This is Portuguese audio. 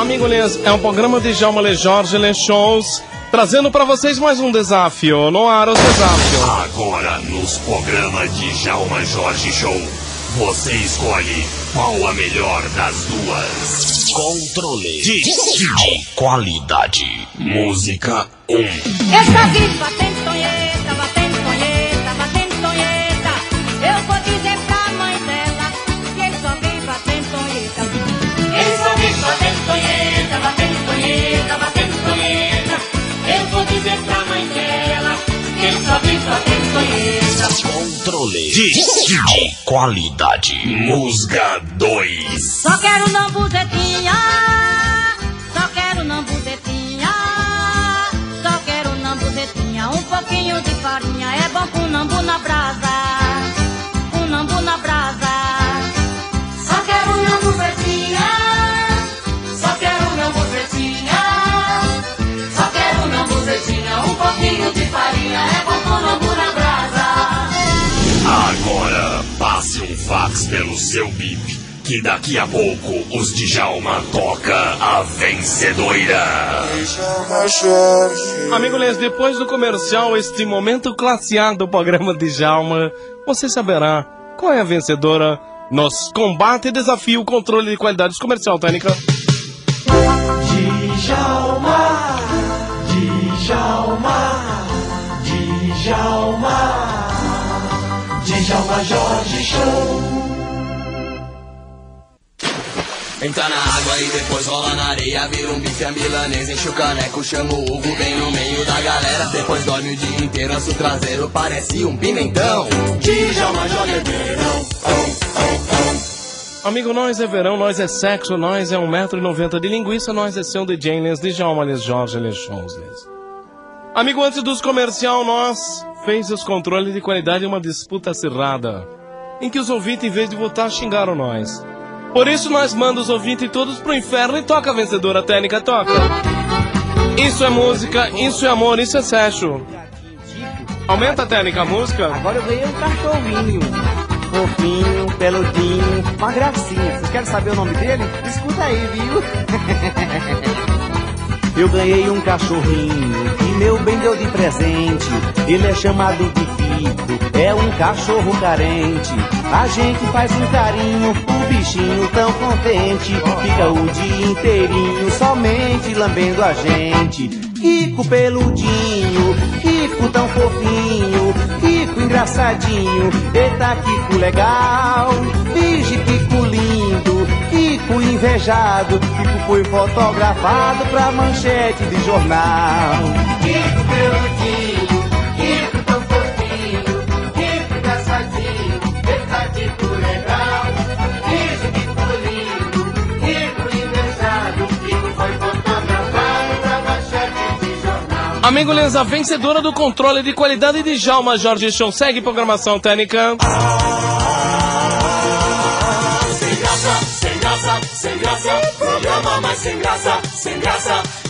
Amigo Lês, é um programa de Djalma Le Jorge Le Shows, trazendo para vocês mais um desafio. No ar, os desafios. Agora, nos programas de Djalma Jorge Show, você escolhe qual a melhor das duas. Controle de, de qualidade. Música 1. Um. De, de qualidade. Musga 2. Só quero nambuzetinha, só seu bip. Que daqui a pouco os Djalma toca a vencedora. Amigo Lês, depois do comercial, este momento classe A do programa de Djalma, você saberá qual é a vencedora nos combate e desafio controle de qualidades comercial técnica. Djalma, Djalma, Djalma, Djalma Jorge Show. Entra na água e depois rola na areia Vira um bife a milanês, enche o caneco Chama o Hugo bem no meio da galera Depois dorme o dia inteiro, o traseiro Parece um pimentão Djalma joga é verão Amigo, nós é verão, nós é sexo, nós é 1,90m de linguiça, nós é seu DJ de Djalma Les Jorge Les. Amigo, antes dos comercial, nós fez os controles de qualidade em uma disputa acirrada, em que os ouvintes, em vez de votar, xingaram nós. Por isso nós mandamos os ouvintes todos pro inferno e toca a vencedora técnica, toca. Isso é música, isso é amor, isso é sexo. Aumenta a técnica, a música. Agora eu ganhei um cachorrinho. Fofinho, peludinho, uma gracinha. Vocês querem saber o nome dele? Escuta aí, viu? Eu ganhei um cachorrinho que meu bem deu de presente. Ele é chamado de Fico, é um cachorro carente. A gente faz um carinho, o bichinho tão contente. Fica o dia inteirinho somente lambendo a gente. Kiko peludinho, Kiko tão fofinho, Kiko engraçadinho, eita Kiko legal, Vige Kiko lindo, Kiko invejado, Kiko foi fotografado pra manchete de jornal. Jornal. Amigo Les, a vencedora do controle de qualidade de Djalma Jorge Show. Segue programação técnica. Sem graça, sem graça, sem graça. Programa mais sem graça, sem graça.